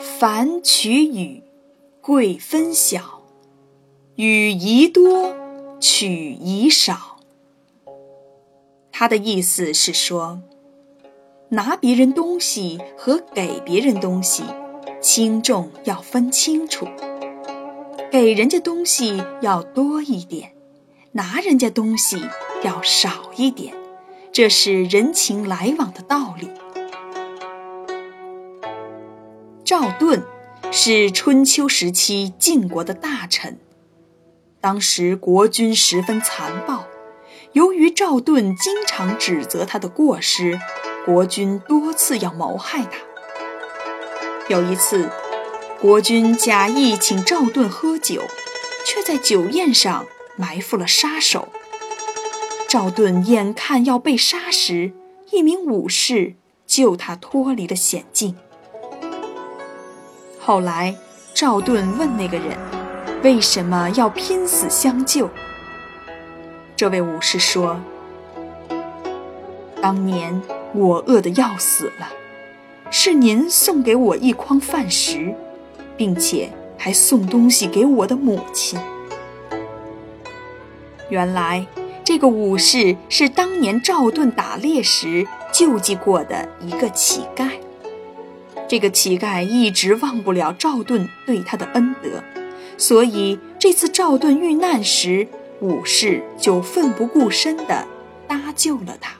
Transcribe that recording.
凡取与，贵分晓。与宜多，取宜少。他的意思是说，拿别人东西和给别人东西，轻重要分清楚。给人家东西要多一点，拿人家东西要少一点，这是人情来往的道理。赵盾是春秋时期晋国的大臣，当时国君十分残暴，由于赵盾经常指责他的过失，国君多次要谋害他。有一次，国君假意请赵盾喝酒，却在酒宴上埋伏了杀手。赵盾眼看要被杀时，一名武士救他脱离了险境。后来，赵盾问那个人：“为什么要拼死相救？”这位武士说：“当年我饿得要死了，是您送给我一筐饭食，并且还送东西给我的母亲。原来，这个武士是当年赵盾打猎时救济过的一个乞丐。”这个乞丐一直忘不了赵盾对他的恩德，所以这次赵盾遇难时，武士就奋不顾身地搭救了他。